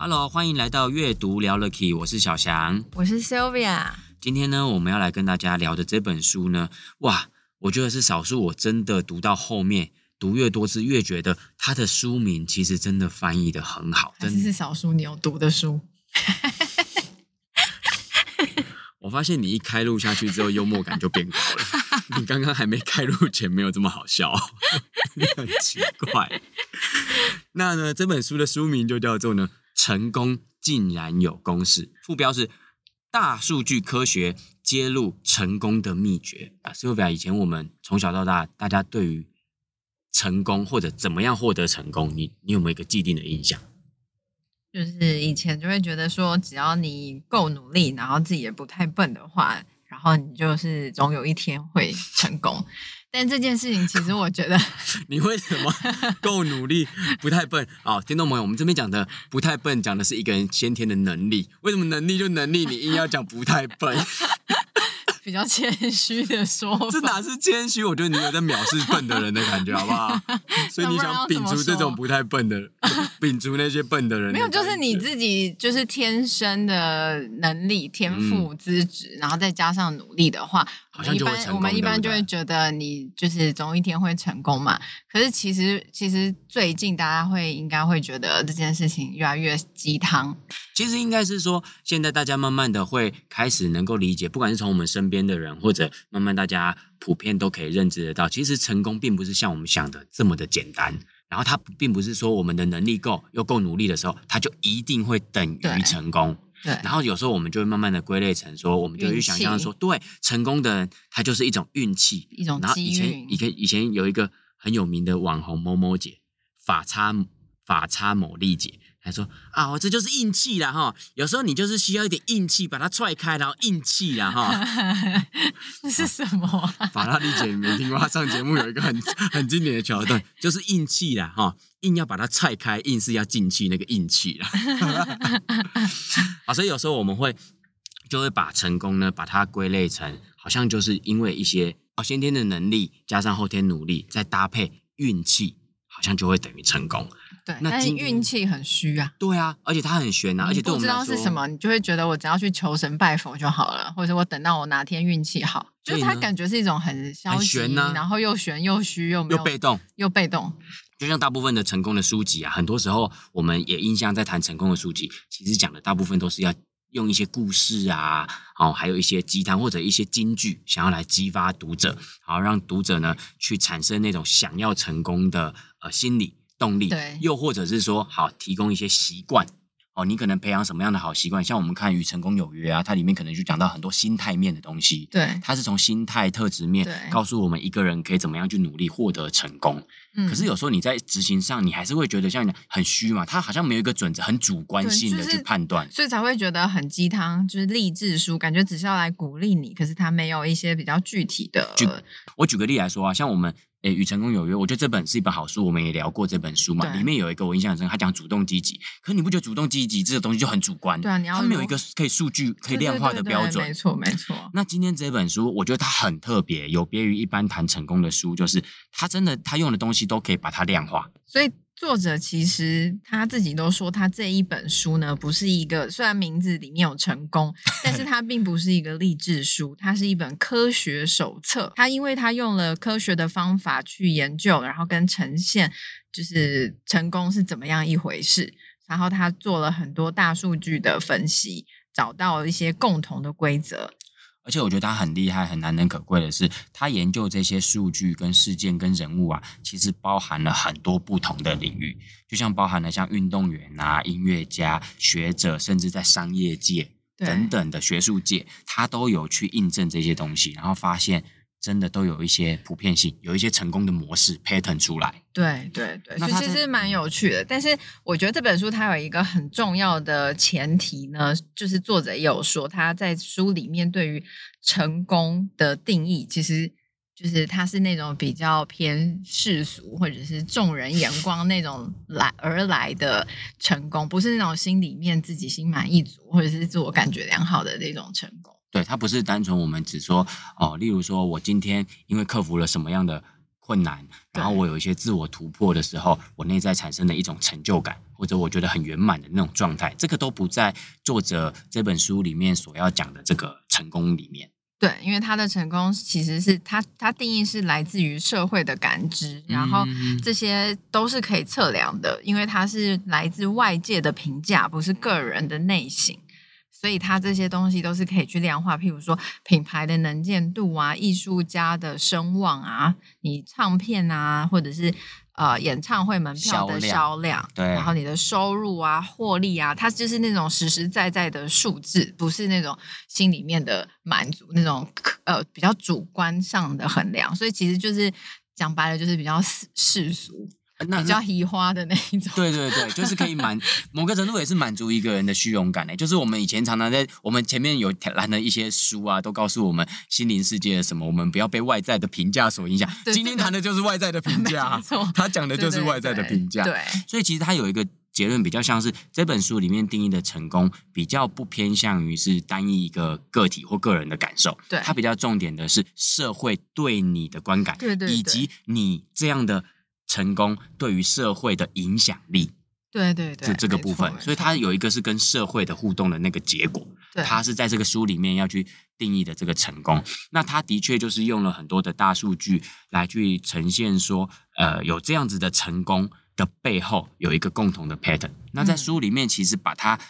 Hello，欢迎来到阅读聊了 Key，我是小翔，我是 Sylvia。今天呢，我们要来跟大家聊的这本书呢，哇，我觉得是少数我真的读到后面，读越多次越觉得它的书名其实真的翻译的很好，真的是少数你有读的书。我发现你一开录下去之后，幽默感就变高了。你刚刚还没开录前没有这么好笑，很奇怪。那呢，这本书的书名就叫做呢。成功竟然有公式，副标是大数据科学揭露成功的秘诀啊。Sylvia，以前我们从小到大，大家对于成功或者怎么样获得成功，你你有没有一个既定的印象？就是以前就会觉得说，只要你够努力，然后自己也不太笨的话，然后你就是总有一天会成功。但这件事情，其实我觉得，你为什么够努力，不太笨？啊，听众朋友，我们这边讲的不太笨，讲的是一个人先天的能力。为什么能力就能力，你硬要讲不太笨？比较谦虚的说，这哪是谦虚？我觉得你有在藐视笨的人的感觉，好不好？所以你想摒除这种不太笨的人，摒除那些笨的人的。没有，就是你自己就是天生的能力、天赋、资质，嗯、然后再加上努力的话，好像就会成功。我们一般就会觉得你就是总有一天会成功嘛。可是其实，其实最近大家会应该会觉得这件事情越来越鸡汤。其实应该是说，现在大家慢慢的会开始能够理解，不管是从我们身边。的人，或者慢慢大家普遍都可以认知得到，其实成功并不是像我们想的这么的简单。然后它并不是说我们的能力够又够努力的时候，它就一定会等于成功。对。然后有时候我们就会慢慢的归类成说，我们就去想象说，对，成功的人他就是一种运气，一种。然后以前以前以前有一个很有名的网红某某姐，法差法差某丽姐。他说啊，我这就是硬气啦哈，有时候你就是需要一点硬气把它踹开，然后硬气啦哈。这是什么、啊？法拉利姐你没听过？他上节目有一个很很经典的桥段，就是硬气啦哈，硬要把它踹开，硬是要进去那个硬气啦。啊，所以有时候我们会就会把成功呢，把它归类成好像就是因为一些哦先天的能力加上后天努力，再搭配运气，好像就会等于成功。对，那运气很虚啊。对啊，而且它很玄啊，而且不知道是什么，你就会觉得我只要去求神拜佛就好了，或者我等到我哪天运气好，就是它感觉是一种很消极，啊、然后又玄又虚又没有又被动又被动。就像大部分的成功的书籍啊，很多时候我们也印象在谈成功的书籍，其实讲的大部分都是要用一些故事啊，哦，还有一些鸡汤或者一些金句，想要来激发读者，然后让读者呢去产生那种想要成功的呃心理。动力，对，又或者是说，好提供一些习惯，哦，你可能培养什么样的好习惯？像我们看《与成功有约》啊，它里面可能就讲到很多心态面的东西。对，它是从心态特质面告诉我们一个人可以怎么样去努力获得成功。嗯，可是有时候你在执行上，你还是会觉得像你很虚嘛，它好像没有一个准则，很主观性的去判断，所以才会觉得很鸡汤，就是励志书，感觉只是要来鼓励你，可是它没有一些比较具体的。举我举个例来说啊，像我们。诶，与成功有约，我觉得这本是一本好书，我们也聊过这本书嘛。里面有一个我印象很深，他讲主动积极，可是你不觉得主动积极这个东西就很主观？对啊，你要他没有一个可以数据可以量化的标准。没错，没错。那今天这本书，我觉得它很特别，有别于一般谈成功的书，就是它真的，它用的东西都可以把它量化。所以。作者其实他自己都说，他这一本书呢，不是一个虽然名字里面有成功，但是它并不是一个励志书，它是一本科学手册。他因为他用了科学的方法去研究，然后跟呈现，就是成功是怎么样一回事。然后他做了很多大数据的分析，找到一些共同的规则。而且我觉得他很厉害、很难能可贵的是，他研究这些数据、跟事件、跟人物啊，其实包含了很多不同的领域，就像包含了像运动员啊、音乐家、学者，甚至在商业界等等的学术界，他都有去印证这些东西，然后发现真的都有一些普遍性，有一些成功的模式 pattern 出来。对对对，那所以其实蛮有趣的。但是我觉得这本书它有一个很重要的前提呢，就是作者也有说，他在书里面对于成功的定义，其实就是他是那种比较偏世俗或者是众人眼光那种来而来的成功，不是那种心里面自己心满意足或者是自我感觉良好的那种成功。对，它不是单纯我们只说哦，例如说我今天因为克服了什么样的困难，然后我有一些自我突破的时候，我内在产生的一种成就感，或者我觉得很圆满的那种状态，这个都不在作者这本书里面所要讲的这个成功里面。对，因为他的成功其实是他他定义是来自于社会的感知，然后这些都是可以测量的，因为它是来自外界的评价，不是个人的内省。所以它这些东西都是可以去量化，譬如说品牌的能见度啊，艺术家的声望啊，你唱片啊，或者是呃演唱会门票的销量，然后你的收入啊、获利啊，它就是那种实实在在的数字，不是那种心里面的满足，那种呃比较主观上的衡量。所以其实就是讲白了，就是比较世俗。那比较移花的那一种，对对对，就是可以满 某个程度也是满足一个人的虚荣感诶。就是我们以前常常在我们前面有谈的一些书啊，都告诉我们心灵世界的什么，我们不要被外在的评价所影响。今天谈的就是外在的评价，没错，他讲的就是外在的评价。对，所以其实他有一个结论，比较像是这本书里面定义的成功，比较不偏向于是单一一个个体或个人的感受。对，他比较重点的是社会对你的观感，对对，以及你这样的。成功对于社会的影响力，对对对，这这个部分，所以它有一个是跟社会的互动的那个结果，它是在这个书里面要去定义的这个成功。那它的确就是用了很多的大数据来去呈现说，呃，有这样子的成功的背后有一个共同的 pattern。那在书里面其实把它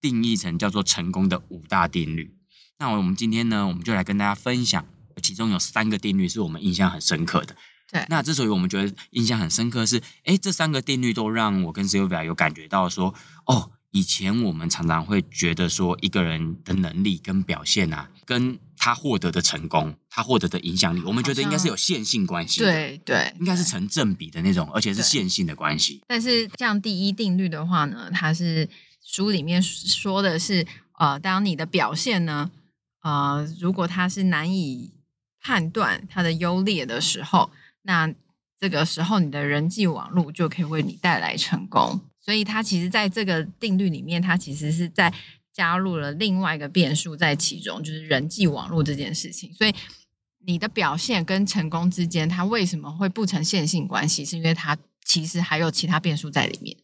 定义成叫做成功的五大定律。那我们今天呢，我们就来跟大家分享，其中有三个定律是我们印象很深刻的。对，那之所以我们觉得印象很深刻是，哎，这三个定律都让我跟 Sylvia 有感觉到说，哦，以前我们常常会觉得说，一个人的能力跟表现啊，跟他获得的成功，他获得的影响力，我们觉得应该是有线性关系，对对，应该是成正比的那种，而且是线性的关系。但是像第一定律的话呢，它是书里面说的是，呃，当你的表现呢，呃，如果它是难以判断它的优劣的时候。那这个时候，你的人际网络就可以为你带来成功。所以，它其实在这个定律里面，它其实是在加入了另外一个变数在其中，就是人际网络这件事情。所以，你的表现跟成功之间，它为什么会不成线性关系？是因为它其实还有其他变数在里面。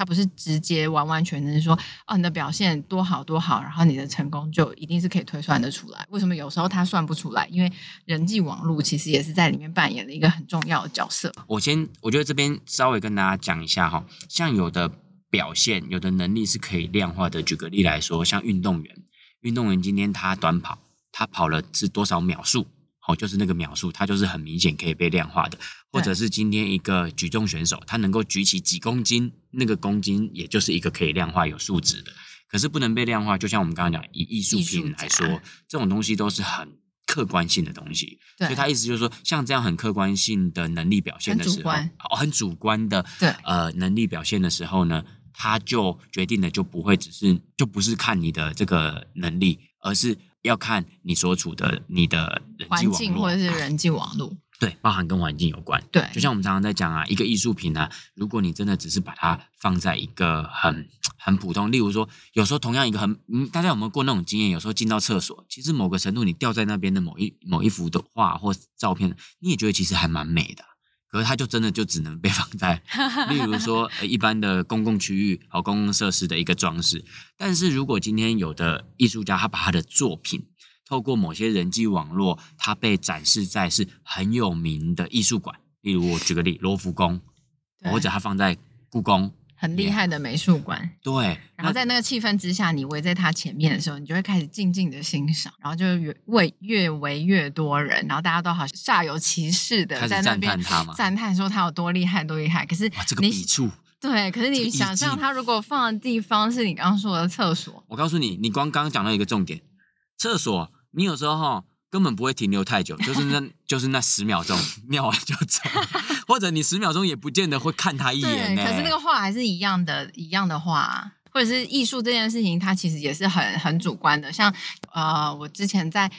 它不是直接完完全全说哦，你的表现多好多好，然后你的成功就一定是可以推算得出来。为什么有时候它算不出来？因为人际网络其实也是在里面扮演了一个很重要的角色。我先，我觉得这边稍微跟大家讲一下哈，像有的表现、有的能力是可以量化的。举个例来说，像运动员，运动员今天他短跑，他跑了是多少秒数？哦，就是那个秒数，它就是很明显可以被量化的，或者是今天一个举重选手，他能够举起几公斤，那个公斤也就是一个可以量化有数值的。可是不能被量化，就像我们刚刚讲，以艺术品来说，这种东西都是很客观性的东西。对，所以他意思就是说，像这样很客观性的能力表现的时候，很主观，哦，很主观的，对，呃，能力表现的时候呢，他就决定了就不会只是，就不是看你的这个能力，而是。要看你所处的你的环境或者是人际网络，对，包含跟环境有关。对，就像我们常常在讲啊，一个艺术品呢、啊，如果你真的只是把它放在一个很很普通，例如说，有时候同样一个很，嗯，大家有没有过那种经验？有时候进到厕所，其实某个程度你掉在那边的某一某一幅的画或照片，你也觉得其实还蛮美的。可是它就真的就只能被放在，例如说呃一般的公共区域和公共设施的一个装饰。但是如果今天有的艺术家他把他的作品透过某些人际网络，他被展示在是很有名的艺术馆，例如我举个例，罗浮宫，或者他放在故宫。很厉害的美术馆，对。然后在那个气氛之下，你围在他前面的时候，你就会开始静静的欣赏，然后就越围越围越多人，然后大家都好像煞有其事的在那边赞叹说他有多厉害，多厉害。可是哇，这个笔触，对，可是你想象他如果放的地方是你刚刚说的厕所，我告诉你，你光刚刚讲到一个重点，厕所，你有时候哈根本不会停留太久，就是那 就是那十秒钟 尿完就走，或者你十秒钟也不见得会看他一眼。可是那个画还是一样的，一样的话，或者是艺术这件事情，它其实也是很很主观的。像呃，我之前在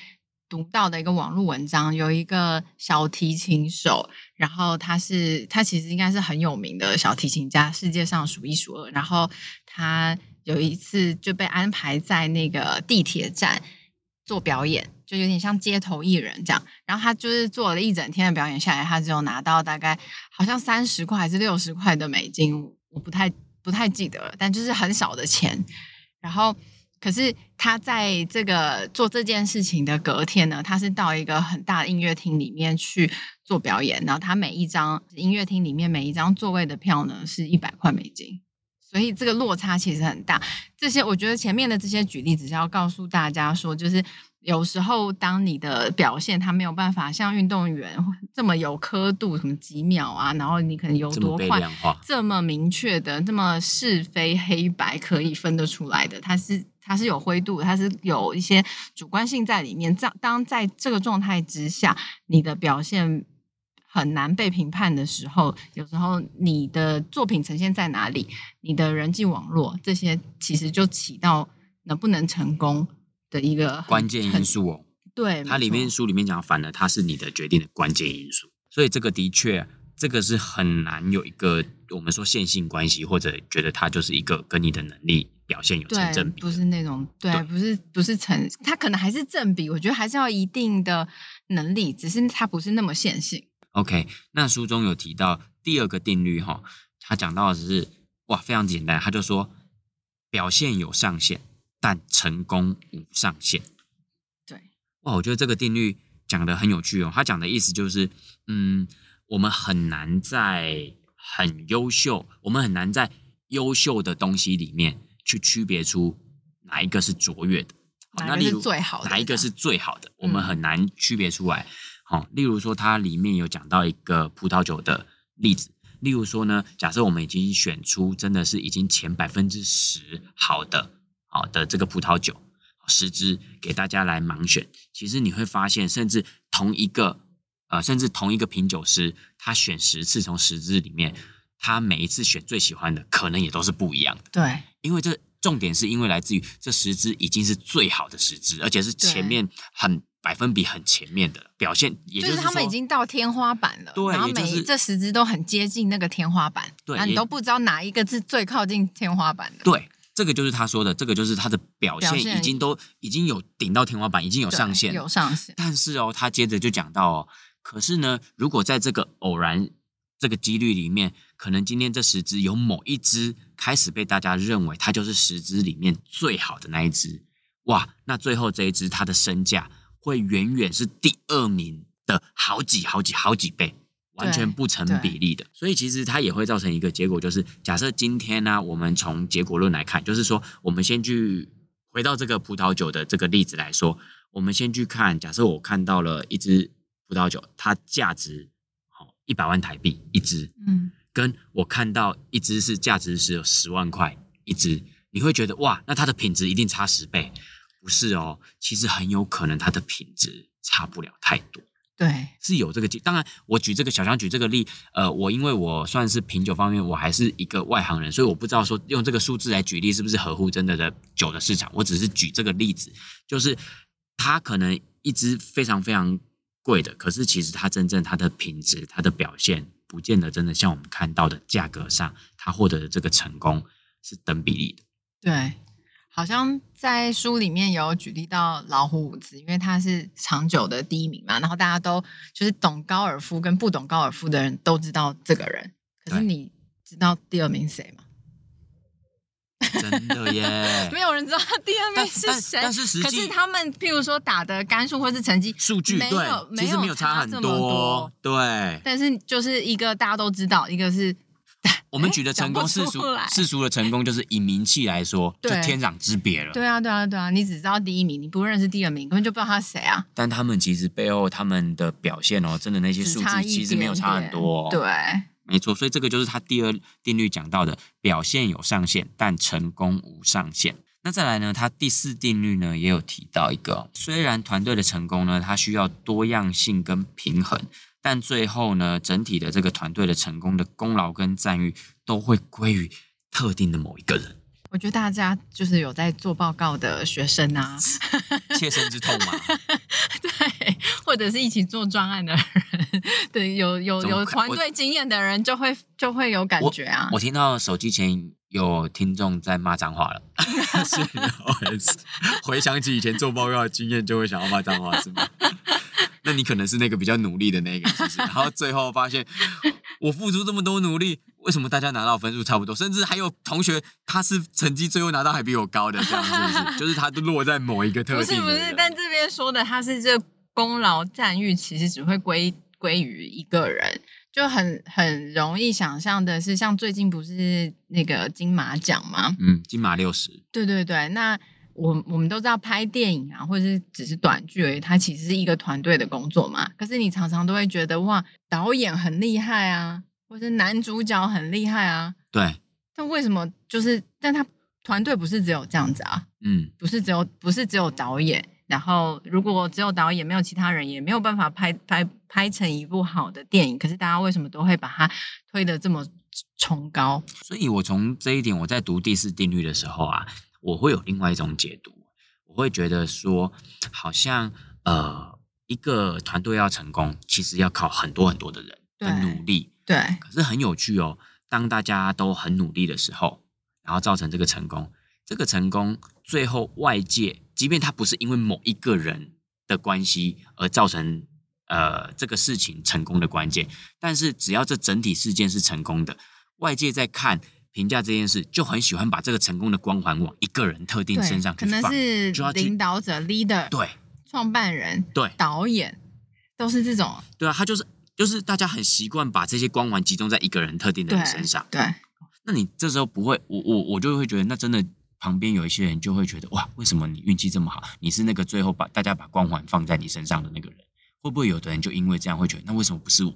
读到的一个网络文章，有一个小提琴手，然后他是他其实应该是很有名的小提琴家，世界上数一数二。然后他有一次就被安排在那个地铁站做表演，就有点像街头艺人这样。然后他就是做了一整天的表演下来，他只有拿到大概好像三十块还是六十块的美金，我不太不太记得了，但就是很少的钱。然后。可是他在这个做这件事情的隔天呢，他是到一个很大的音乐厅里面去做表演，然后他每一张音乐厅里面每一张座位的票呢是一百块美金，所以这个落差其实很大。这些我觉得前面的这些举例只是要告诉大家说，就是。有时候，当你的表现他没有办法像运动员 这么有刻度，什么几秒啊，然后你可能有多快，这么，明确的，这么是非黑白可以分得出来的，它是它是有灰度，它是有一些主观性在里面。当当在这个状态之下，你的表现很难被评判的时候，有时候你的作品呈现在哪里，你的人际网络这些，其实就起到能不能成功的一个关键因素哦，对，它里面书里面讲，反而它是你的决定的关键因素，所以这个的确，这个是很难有一个我们说线性关系，或者觉得它就是一个跟你的能力表现有成正比，不是那种对，对不是不是成，它可能还是正比，我觉得还是要一定的能力，只是它不是那么线性。OK，那书中有提到第二个定律哈，他讲到的是哇，非常简单，他就说表现有上限。但成功无上限。对，哇，我觉得这个定律讲的很有趣哦。他讲的意思就是，嗯，我们很难在很优秀，我们很难在优秀的东西里面去区别出哪一个是卓越的，哪一个是最好的，哪一个是最好的，我们很难区别出来。好，例如说，它里面有讲到一个葡萄酒的例子，例如说呢，假设我们已经选出真的是已经前百分之十好的。好的，这个葡萄酒十支给大家来盲选，其实你会发现，甚至同一个呃，甚至同一个品酒师，他选十次，从十支里面，他每一次选最喜欢的，可能也都是不一样的。对，因为这重点是因为来自于这十支已经是最好的十支，而且是前面很百分比很前面的表现，也就是，就是他们已经到天花板了。对，然后每、就是、这十支都很接近那个天花板，对，你都不知道哪一个是最靠近天花板的。对。这个就是他说的，这个就是他的表现已经都已经有顶到天花板，已经有上限，有上限。但是哦，他接着就讲到哦，可是呢，如果在这个偶然这个几率里面，可能今天这十支有某一支开始被大家认为它就是十支里面最好的那一支，哇，那最后这一支它的身价会远远是第二名的好几好几好几倍。完全不成比例的，所以其实它也会造成一个结果，就是假设今天呢、啊，我们从结果论来看，就是说，我们先去回到这个葡萄酒的这个例子来说，我们先去看，假设我看到了一支葡萄酒，它价值好一百万台币一支，嗯，跟我看到一支是价值是有十万块一支，你会觉得哇，那它的品质一定差十倍？不是哦，其实很有可能它的品质差不了太多。对，是有这个，当然，我举这个小强举这个例，呃，我因为我算是品酒方面，我还是一个外行人，所以我不知道说用这个数字来举例是不是合乎真的的酒的市场。我只是举这个例子，就是它可能一支非常非常贵的，可是其实它真正它的品质、它的表现，不见得真的像我们看到的价格上，它获得的这个成功是等比例的。对。好像在书里面有举例到老虎伍兹，因为他是长久的第一名嘛，然后大家都就是懂高尔夫跟不懂高尔夫的人都知道这个人。可是你知道第二名谁吗？真的耶，没有人知道他第二名是谁。但是实际，可是他们譬如说打的杆数或是成绩数据，没有对，其实没有差很多，对。但是就是一个大家都知道，一个是。我们举的成功世俗世俗的成功，就是以名气来说，就天壤之别了。对啊，对啊，对啊！你只知道第一名，你不认识第二名，根本就不知道他是谁啊。但他们其实背后他们的表现哦，真的那些数据其实没有差很多。对，没错。所以这个就是他第二定律讲到的：表现有上限，但成功无上限。那再来呢，它第四定律呢也有提到一个，虽然团队的成功呢，它需要多样性跟平衡，但最后呢，整体的这个团队的成功的功劳跟赞誉都会归于特定的某一个人。我觉得大家就是有在做报告的学生啊，切身之痛嘛。对，或者是一起做专案的人，对，有有有团队经验的人就会就会有感觉啊。我，我听到手机前有听众在骂脏话了，是，回想起以前做报告的经验，就会想要骂脏话，是吗？那你可能是那个比较努力的那个，然后最后发现我付出这么多努力。为什么大家拿到分数差不多？甚至还有同学，他是成绩最后拿到还比我高的，这样是不是？就是他都落在某一个特定。不是不是，但这边说的他是这功劳赞誉，其实只会归归于一个人，就很很容易想象的是，像最近不是那个金马奖吗？嗯，金马六十。对对对，那我我们都知道拍电影啊，或者是只是短剧而已，它其实是一个团队的工作嘛。可是你常常都会觉得哇，导演很厉害啊。或是男主角很厉害啊，对，但为什么就是？但他团队不是只有这样子啊，嗯，不是只有不是只有导演，然后如果只有导演没有其他人，也没有办法拍拍拍成一部好的电影。可是大家为什么都会把它推得这么崇高？所以我从这一点，我在读第四定律的时候啊，我会有另外一种解读，我会觉得说，好像呃，一个团队要成功，其实要靠很多很多的人的努力。对，可是很有趣哦。当大家都很努力的时候，然后造成这个成功，这个成功最后外界，即便他不是因为某一个人的关系而造成呃这个事情成功的关键，但是只要这整体事件是成功的，外界在看评价这件事，就很喜欢把这个成功的光环往一个人特定身上去放，可能是领导者 leader，对，创办人，对，导演，都是这种，对啊，他就是。就是大家很习惯把这些光环集中在一个人特定的人身上。对，对，那你这时候不会，我我我就会觉得，那真的旁边有一些人就会觉得，哇，为什么你运气这么好？你是那个最后把大家把光环放在你身上的那个人，会不会有的人就因为这样会觉得，那为什么不是我？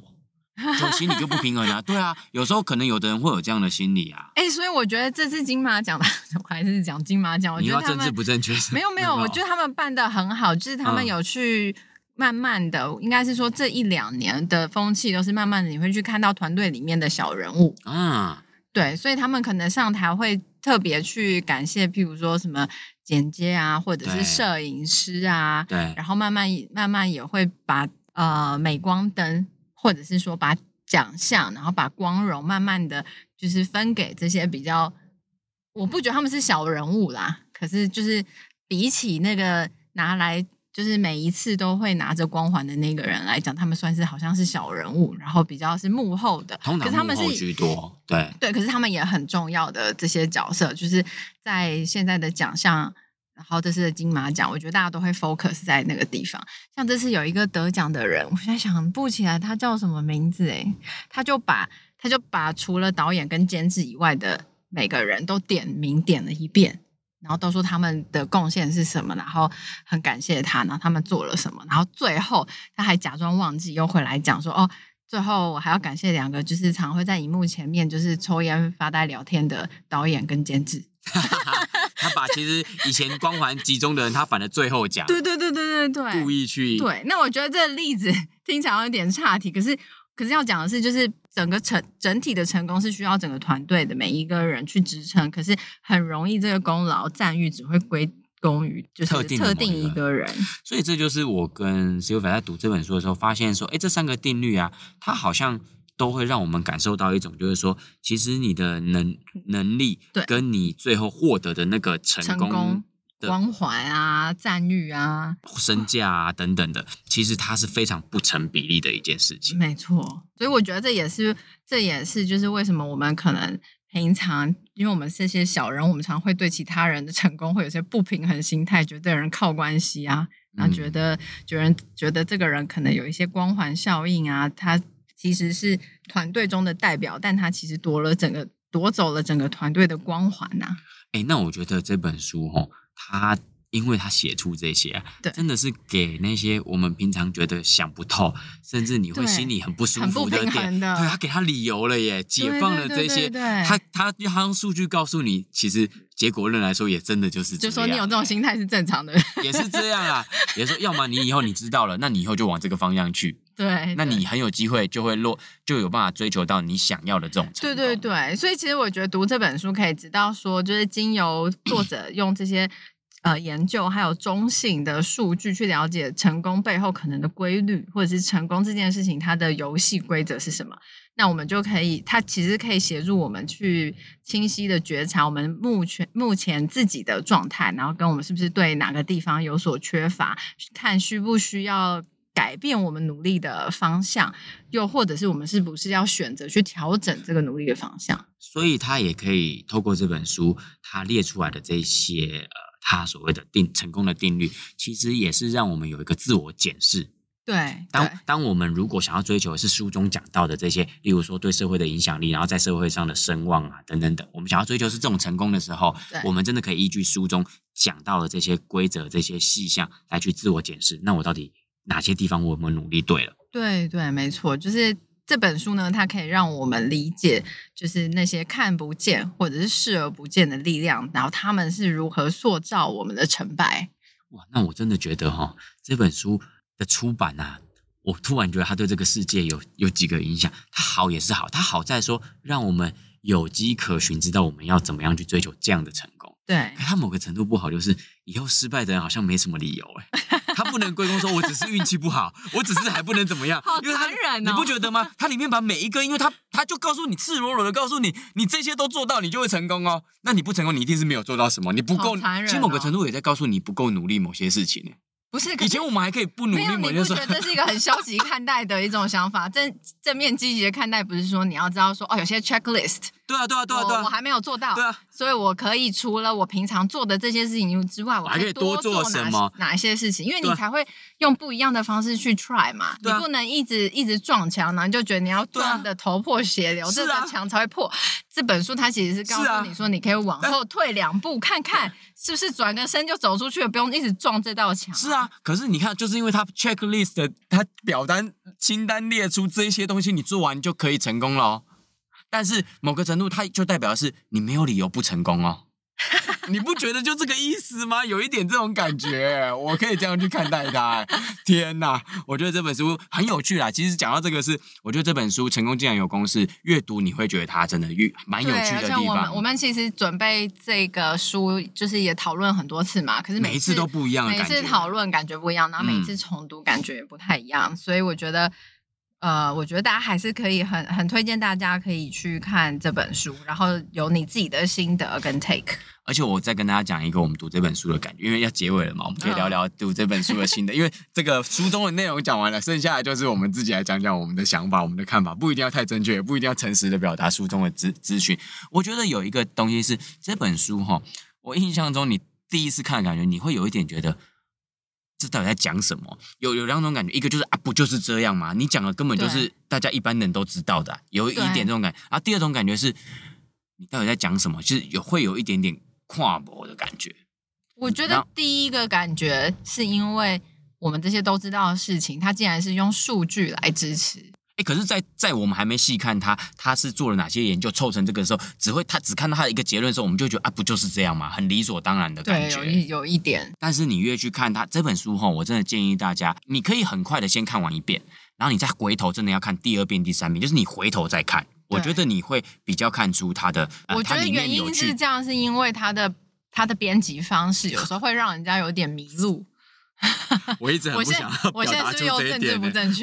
就心里就不平衡啊？对啊，有时候可能有的人会有这样的心理啊。哎、欸，所以我觉得这次金马奖的，我还是讲金马奖，我觉得政治不正确，没有没有，我觉得他们办的很好，就是他们有去。嗯慢慢的，应该是说这一两年的风气都是慢慢的，你会去看到团队里面的小人物啊，对，所以他们可能上台会特别去感谢，譬如说什么剪接啊，或者是摄影师啊，对，然后慢慢慢慢也会把呃镁光灯，或者是说把奖项，然后把光荣慢慢的就是分给这些比较，我不觉得他们是小人物啦，可是就是比起那个拿来。就是每一次都会拿着光环的那个人来讲，他们算是好像是小人物，然后比较是幕后的，通常幕后居多，对对，可是他们也很重要的这些角色，就是在现在的奖项，然后这次的金马奖，我觉得大家都会 focus 在那个地方。像这次有一个得奖的人，我现在想不起来他叫什么名字诶，他就把他就把除了导演跟监制以外的每个人都点名点了一遍。然后都说他们的贡献是什么，然后很感谢他，然后他们做了什么，然后最后他还假装忘记，又回来讲说哦，最后我还要感谢两个，就是常会在荧幕前面就是抽烟发呆聊天的导演跟监制。他把其实以前光环集中的人，他反而最后讲。对对对对对对，故意去。对，那我觉得这个例子听起来有点岔题，可是。可是要讲的是，就是整个成整体的成功是需要整个团队的每一个人去支撑。可是很容易，这个功劳赞誉只会归功于就是特定一个人。所以这就是我跟 Sylvia 在读这本书的时候发现说，哎，这三个定律啊，它好像都会让我们感受到一种，就是说，其实你的能能力，跟你最后获得的那个成功。光环啊，赞誉啊，身价啊等等的，其实它是非常不成比例的一件事情。没错，所以我觉得这也是，这也是就是为什么我们可能平常，因为我们这些小人，我们常会对其他人的成功会有些不平衡心态，觉得有人靠关系啊，然后觉得觉得觉得这个人可能有一些光环效应啊，他其实是团队中的代表，但他其实夺了整个夺走了整个团队的光环呐、啊。哎，那我觉得这本书哈。他因为他写出这些、啊，对，真的是给那些我们平常觉得想不透，甚至你会心里很不舒服的点，的。对，他给他理由了耶，解放了这些，对对对对。他他他用数据告诉你，其实结果论来说也真的就是这样，就说你有这种心态是正常的，也是这样啊，也说要么你以后你知道了，那你以后就往这个方向去，对，那你很有机会就会落，就有办法追求到你想要的这种对对对，所以其实我觉得读这本书可以知道说，就是经由作者 用这些。呃，研究还有中性的数据去了解成功背后可能的规律，或者是成功这件事情它的游戏规则是什么？那我们就可以，它其实可以协助我们去清晰的觉察我们目前目前自己的状态，然后跟我们是不是对哪个地方有所缺乏，看需不需要改变我们努力的方向，又或者是我们是不是要选择去调整这个努力的方向？所以，他也可以透过这本书，他列出来的这些呃。他所谓的定成功的定律，其实也是让我们有一个自我检视。对，当当我们如果想要追求的是书中讲到的这些，例如说对社会的影响力，然后在社会上的声望啊等等等，我们想要追求是这种成功的时候，我们真的可以依据书中讲到的这些规则、这些细项来去自我检视。那我到底哪些地方我们努力对了？对对，没错，就是。这本书呢，它可以让我们理解，就是那些看不见或者是视而不见的力量，然后他们是如何塑造我们的成败。哇，那我真的觉得哈、哦，这本书的出版啊，我突然觉得它对这个世界有有几个影响。它好也是好，它好在说让我们有机可循，知道我们要怎么样去追求这样的成功。对，他某个程度不好，就是以后失败的人好像没什么理由哎。他不能归功说，我只是运气不好，我只是还不能怎么样，好残忍哦，你不觉得吗？他里面把每一个，因为他他就告诉你，赤裸裸的告诉你，你这些都做到，你就会成功哦。那你不成功，你一定是没有做到什么，你不够，哦、其实某个程度也在告诉你不够努力某些事情呢。不是，以前我们还可以不努力，没有，你不觉得这是一个很消极看待的一种想法？正正面积极的看待，不是说你要知道说哦，有些 checklist，对啊，对啊，对啊，对啊，我还没有做到，对啊，所以我可以除了我平常做的这些事情之外，我还可以多做什么？哪一些事情？因为你才会用不一样的方式去 try 嘛，你不能一直一直撞墙，然后就觉得你要撞的头破血流，这个墙才会破。这本书它其实是告诉你说，你可以往后退两步，看看是不是转个身就走出去了，不用一直撞这道墙。是啊，可是你看，就是因为它 checklist 的，它表单清单列出这些东西，你做完就可以成功了哦。但是某个程度，它就代表的是你没有理由不成功哦。你不觉得就这个意思吗？有一点这种感觉，我可以这样去看待它。天哪，我觉得这本书很有趣啦。其实讲到这个是，我觉得这本书成功竟然有公式，阅读你会觉得它真的越蛮有趣的地方。我们我们其实准备这个书，就是也讨论很多次嘛。可是每一次都不一样每次讨论感觉不一样，然后每一次重读感觉也不太一样。嗯、所以我觉得。呃，我觉得大家还是可以很很推荐大家可以去看这本书，然后有你自己的心得跟 take。而且我再跟大家讲一个我们读这本书的感觉，因为要结尾了嘛，我们可以聊聊读这本书的心得。嗯、因为这个书中的内容讲完了，剩下的就是我们自己来讲讲我们的想法、我们的看法，不一定要太正确，也不一定要诚实的表达书中的资资讯。我觉得有一个东西是这本书哈，我印象中你第一次看的感觉，你会有一点觉得。这到底在讲什么？有有两种感觉，一个就是啊，不就是这样吗？你讲的根本就是大家一般人都知道的，有一点这种感觉。然后第二种感觉是，你到底在讲什么？就是有会有一点点跨博的感觉。我觉得第一个感觉是因为我们这些都知道的事情，它竟然是用数据来支持。哎，可是在，在在我们还没细看他，他是做了哪些研究凑成这个时候，只会他只看到他的一个结论的时候，我们就觉得啊，不就是这样吗？很理所当然的感觉。对，有一有一点。但是你越去看他这本书哈，我真的建议大家，你可以很快的先看完一遍，然后你再回头，真的要看第二遍、第三遍，就是你回头再看，我觉得你会比较看出他的。我觉得原因是这样，是因为他的他的编辑方式有时候会让人家有点迷路。我一直很不想要表达出这一点，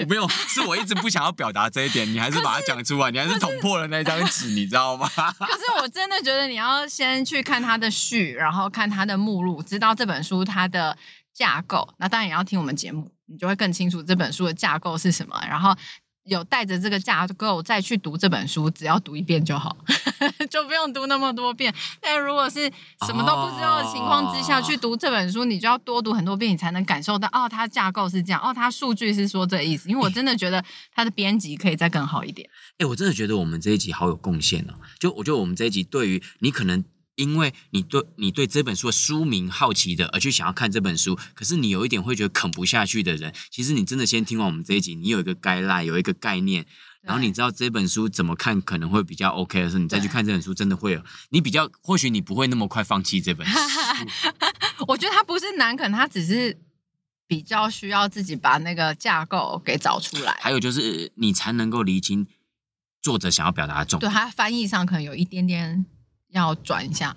没有，是我一直不想要表达这一点，你还是把它讲出来，你还是捅破了那张纸，你知道吗？可是我真的觉得你要先去看它的序，然后看它的目录，知道这本书它的架构。那当然也要听我们节目，你就会更清楚这本书的架构是什么。然后。有带着这个架构再去读这本书，只要读一遍就好，就不用读那么多遍。但如果是什么都不知道的情况之下去读这本书，你就要多读很多遍，你才能感受到哦，它架构是这样，哦，它数据是说这个意思。因为我真的觉得它的编辑可以再更好一点。哎、欸，我真的觉得我们这一集好有贡献哦。就我觉得我们这一集对于你可能因为你对你对这本书的书名好奇的而去想要看这本书，可是你有一点会觉得啃不下去的人，其实你真的先听完我们这一集，你有一个概览，有一个概念，然后你知道这本书怎么看可能会比较 OK 的时候，你再去看这本书，真的会有你比较，或许你不会那么快放弃这本书。我觉得它不是难啃，它只是比较需要自己把那个架构给找出来，还有就是你才能够厘清作者想要表达的重点。对，它翻译上可能有一点点。要转一下，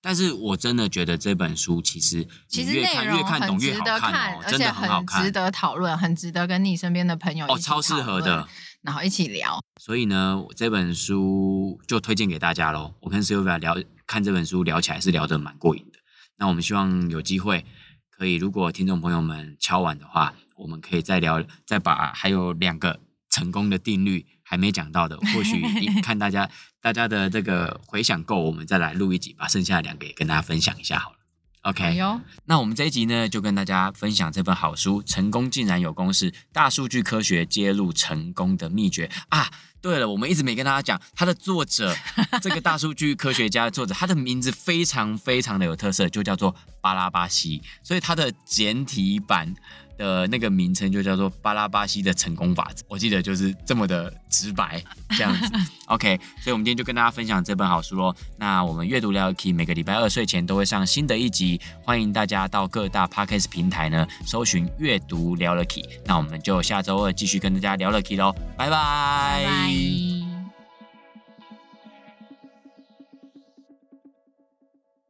但是我真的觉得这本书其实其实内容很值得看，而且很值得讨论，很值得跟你身边的朋友哦，超适合的，然后一起聊。所以呢，这本书就推荐给大家喽。我跟 Sylvia 聊看这本书聊起来是聊得蛮过瘾的。那我们希望有机会可以，如果听众朋友们敲完的话，我们可以再聊，再把还有两个成功的定律。还没讲到的，或许 看大家大家的这个回想够，我们再来录一集，把剩下的两个也跟大家分享一下好了。OK，哎，那我们这一集呢，就跟大家分享这本好书《成功竟然有公式：大数据科学揭露成功的秘诀》啊。对了，我们一直没跟大家讲，它的作者，这个大数据科学家的作者，他的名字非常非常的有特色，就叫做巴拉巴西，所以他的简体版。的那个名称就叫做巴拉巴西的成功法则，我记得就是这么的直白这样子。OK，所以我们今天就跟大家分享这本好书喽。那我们阅读聊了 Key 每个礼拜二睡前都会上新的一集，欢迎大家到各大 Podcast 平台呢搜寻阅读聊了 Key。那我们就下周二继续跟大家聊了 Key 喽，拜拜。